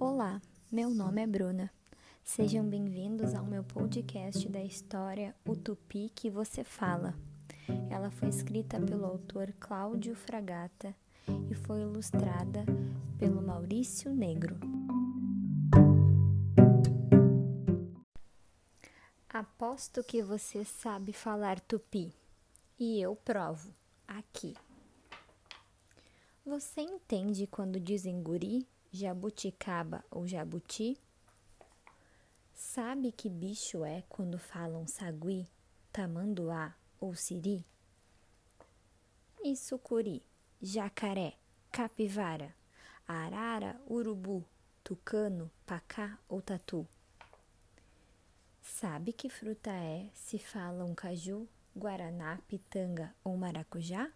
Olá, meu nome é Bruna. Sejam bem-vindos ao meu podcast da história O Tupi que você fala. Ela foi escrita pelo autor Cláudio Fragata e foi ilustrada pelo Maurício Negro. Aposto que você sabe falar tupi e eu provo aqui. Você entende quando dizem guri, jabuticaba ou jabuti? Sabe que bicho é quando falam sagui, tamanduá ou siri? E sucuri, jacaré, capivara, arara, urubu, tucano, pacá ou tatu? Sabe que fruta é se falam caju, guaraná, pitanga ou maracujá?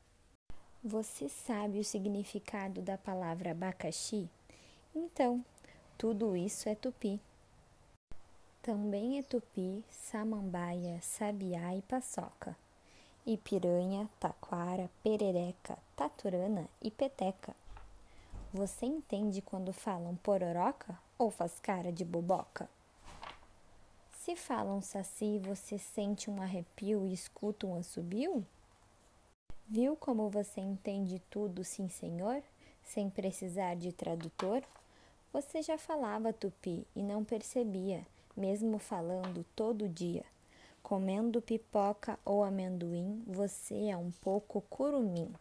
Você sabe o significado da palavra abacaxi? Então, tudo isso é tupi. Também é tupi, samambaia, sabiá e paçoca. E piranha, taquara, perereca, taturana e peteca. Você entende quando falam pororoca ou faz cara de boboca? Se falam saci, você sente um arrepio e escuta um assobio? Viu como você entende tudo, sim, senhor, sem precisar de tradutor? Você já falava tupi e não percebia, mesmo falando todo dia. Comendo pipoca ou amendoim, você é um pouco curumim.